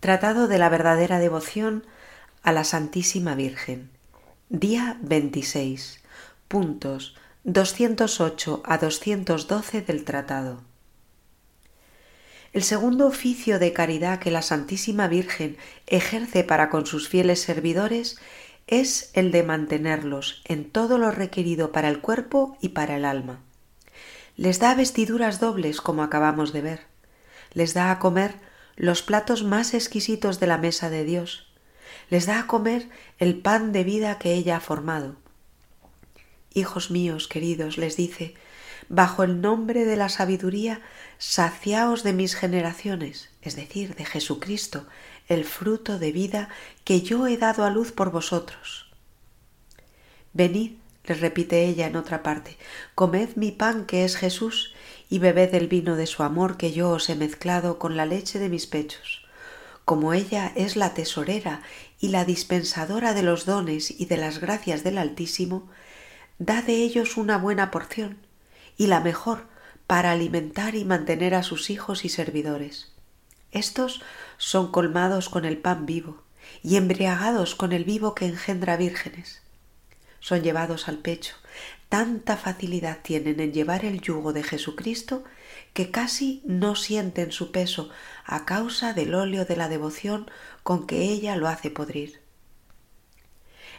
Tratado de la verdadera devoción a la Santísima Virgen. Día 26. Puntos 208 a 212 del tratado. El segundo oficio de caridad que la Santísima Virgen ejerce para con sus fieles servidores es el de mantenerlos en todo lo requerido para el cuerpo y para el alma. Les da vestiduras dobles, como acabamos de ver. Les da a comer los platos más exquisitos de la mesa de Dios. Les da a comer el pan de vida que ella ha formado. Hijos míos queridos, les dice, bajo el nombre de la sabiduría, saciaos de mis generaciones, es decir, de Jesucristo, el fruto de vida que yo he dado a luz por vosotros. Venid, les repite ella en otra parte, comed mi pan que es Jesús y bebed el vino de su amor que yo os he mezclado con la leche de mis pechos. Como ella es la tesorera y la dispensadora de los dones y de las gracias del Altísimo, da de ellos una buena porción, y la mejor para alimentar y mantener a sus hijos y servidores. Estos son colmados con el pan vivo y embriagados con el vivo que engendra vírgenes. Son llevados al pecho tanta facilidad tienen en llevar el yugo de Jesucristo que casi no sienten su peso a causa del óleo de la devoción con que ella lo hace podrir.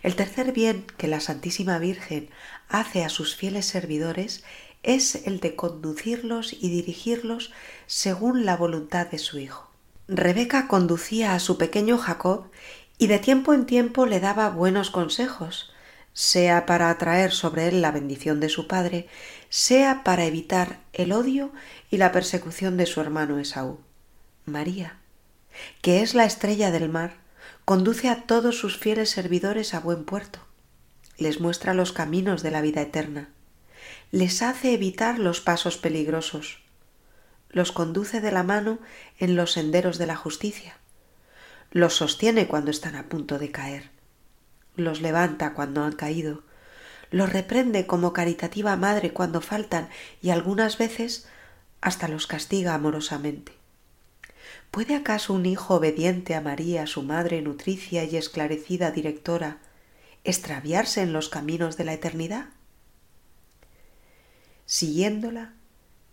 El tercer bien que la Santísima Virgen hace a sus fieles servidores es el de conducirlos y dirigirlos según la voluntad de su Hijo. Rebeca conducía a su pequeño Jacob y de tiempo en tiempo le daba buenos consejos, sea para atraer sobre él la bendición de su padre, sea para evitar el odio y la persecución de su hermano Esaú. María, que es la estrella del mar, conduce a todos sus fieles servidores a buen puerto, les muestra los caminos de la vida eterna, les hace evitar los pasos peligrosos, los conduce de la mano en los senderos de la justicia, los sostiene cuando están a punto de caer, los levanta cuando han caído, los reprende como caritativa madre cuando faltan y algunas veces hasta los castiga amorosamente. ¿Puede acaso un hijo obediente a María, su madre nutricia y esclarecida directora, extraviarse en los caminos de la eternidad? Siguiéndola,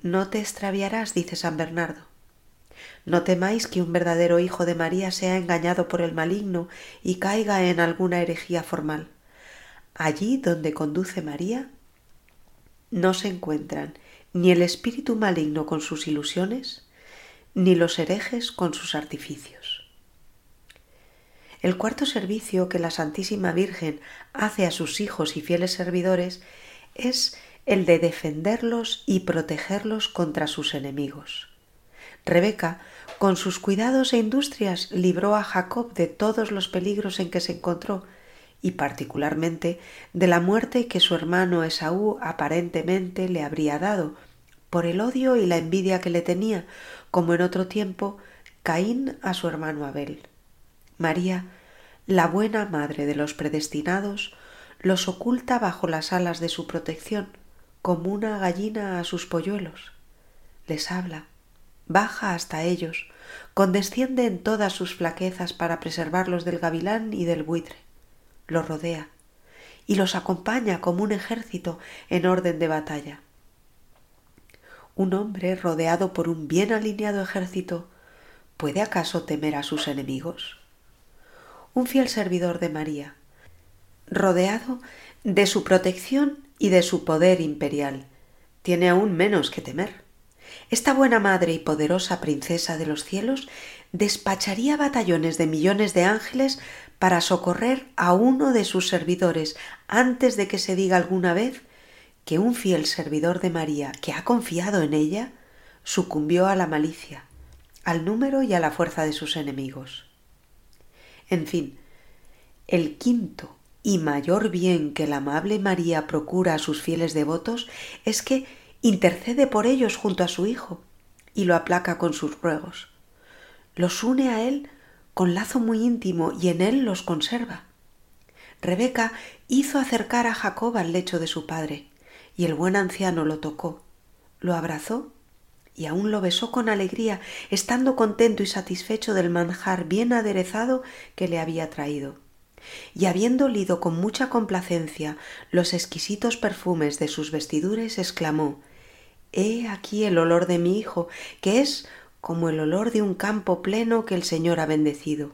no te extraviarás, dice San Bernardo. No temáis que un verdadero hijo de María sea engañado por el maligno y caiga en alguna herejía formal. Allí donde conduce María no se encuentran ni el espíritu maligno con sus ilusiones, ni los herejes con sus artificios. El cuarto servicio que la Santísima Virgen hace a sus hijos y fieles servidores es el de defenderlos y protegerlos contra sus enemigos. Rebeca, con sus cuidados e industrias, libró a Jacob de todos los peligros en que se encontró, y particularmente de la muerte que su hermano Esaú aparentemente le habría dado, por el odio y la envidia que le tenía, como en otro tiempo Caín a su hermano Abel. María, la buena madre de los predestinados, los oculta bajo las alas de su protección, como una gallina a sus polluelos. Les habla, baja hasta ellos, condesciende en todas sus flaquezas para preservarlos del gavilán y del buitre, los rodea y los acompaña como un ejército en orden de batalla. Un hombre rodeado por un bien alineado ejército ¿puede acaso temer a sus enemigos? Un fiel servidor de María, rodeado de su protección y de su poder imperial, tiene aún menos que temer esta buena madre y poderosa princesa de los cielos despacharía batallones de millones de ángeles para socorrer a uno de sus servidores antes de que se diga alguna vez que un fiel servidor de María que ha confiado en ella sucumbió a la malicia, al número y a la fuerza de sus enemigos. En fin, el quinto y mayor bien que la amable María procura a sus fieles devotos es que intercede por ellos junto a su Hijo y lo aplaca con sus ruegos. Los une a Él con lazo muy íntimo y en Él los conserva. Rebeca hizo acercar a Jacob al lecho de su padre, y el buen anciano lo tocó, lo abrazó y aún lo besó con alegría, estando contento y satisfecho del manjar bien aderezado que le había traído. Y habiendo olido con mucha complacencia los exquisitos perfumes de sus vestiduras, exclamó He aquí el olor de mi hijo, que es como el olor de un campo pleno que el Señor ha bendecido.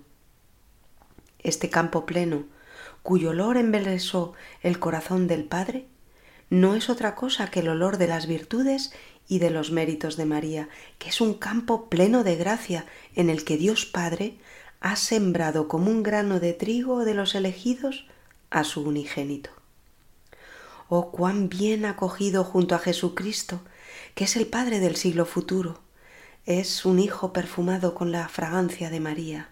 Este campo pleno, cuyo olor embelesó el corazón del Padre, no es otra cosa que el olor de las virtudes y de los méritos de María, que es un campo pleno de gracia en el que Dios Padre ha sembrado como un grano de trigo de los elegidos a su unigénito. Oh, cuán bien acogido junto a Jesucristo, que es el Padre del siglo futuro, es un Hijo perfumado con la fragancia de María.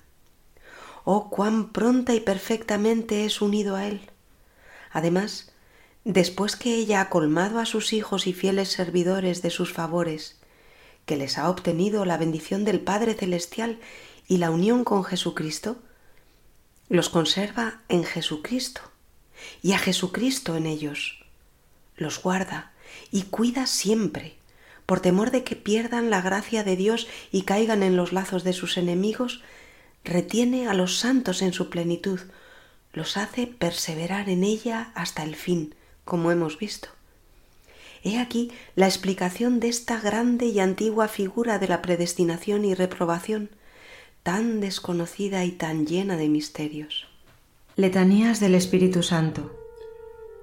Oh, cuán pronta y perfectamente es unido a Él. Además, después que ella ha colmado a sus hijos y fieles servidores de sus favores, que les ha obtenido la bendición del Padre Celestial y la unión con Jesucristo, los conserva en Jesucristo y a Jesucristo en ellos. Los guarda y cuida siempre, por temor de que pierdan la gracia de Dios y caigan en los lazos de sus enemigos, retiene a los santos en su plenitud, los hace perseverar en ella hasta el fin, como hemos visto. He aquí la explicación de esta grande y antigua figura de la predestinación y reprobación, tan desconocida y tan llena de misterios. Letanías del Espíritu Santo.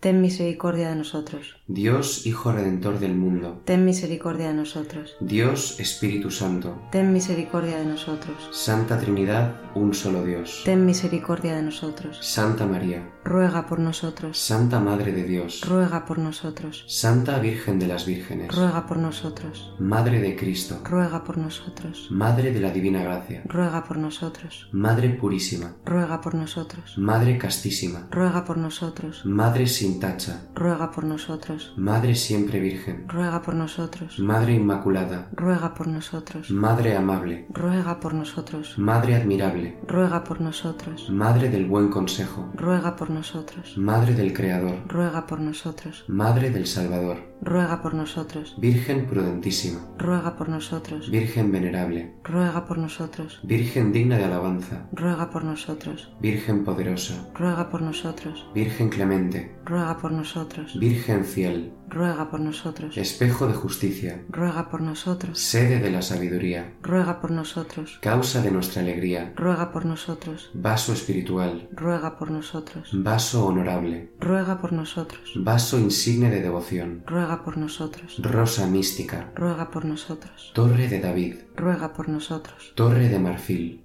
Ten misericordia de nosotros. Dios Hijo Redentor del mundo, Ten misericordia de nosotros. Dios Espíritu Santo, Ten misericordia de nosotros. Santa Trinidad, un solo Dios. Ten misericordia de nosotros. Santa María, Ruega por nosotros. Santa Madre de Dios, Ruega por nosotros. Santa Virgen de las Vírgenes, Ruega por nosotros. Madre de Cristo, Ruega por nosotros. Madre de la Divina Gracia, Ruega por nosotros. Madre Purísima, Ruega por nosotros. Madre Castísima, Ruega por nosotros. Madre sin tacha, Ruega por nosotros. Madre siempre Virgen, Ruega por nosotros. Madre Inmaculada, Ruega por nosotros. Madre amable, Ruega por nosotros. Madre admirable, Ruega por nosotros. Madre del buen consejo, Ruega por nosotros. Madre del Creador, Ruega por nosotros. Madre del Salvador, Ruega por nosotros. Virgen prudentísima, Ruega por nosotros. Virgen venerable, Ruega por nosotros. Virgen digna de alabanza, Ruega por nosotros. Virgen poderosa, Ruega por nosotros. Virgen clemente, Ruega por nosotros. Virgen fiel, Ruega por nosotros. espejo de justicia, Ruega por nosotros. sede de la sabiduría, Ruega por nosotros. causa de nuestra alegría, Ruega por nosotros. vaso espiritual, Ruega por nosotros. vaso honorable, Ruega por nosotros. vaso insigne de devoción, Ruega por nosotros. rosa mística, Ruega por nosotros. torre de David, Ruega por nosotros. torre de marfil,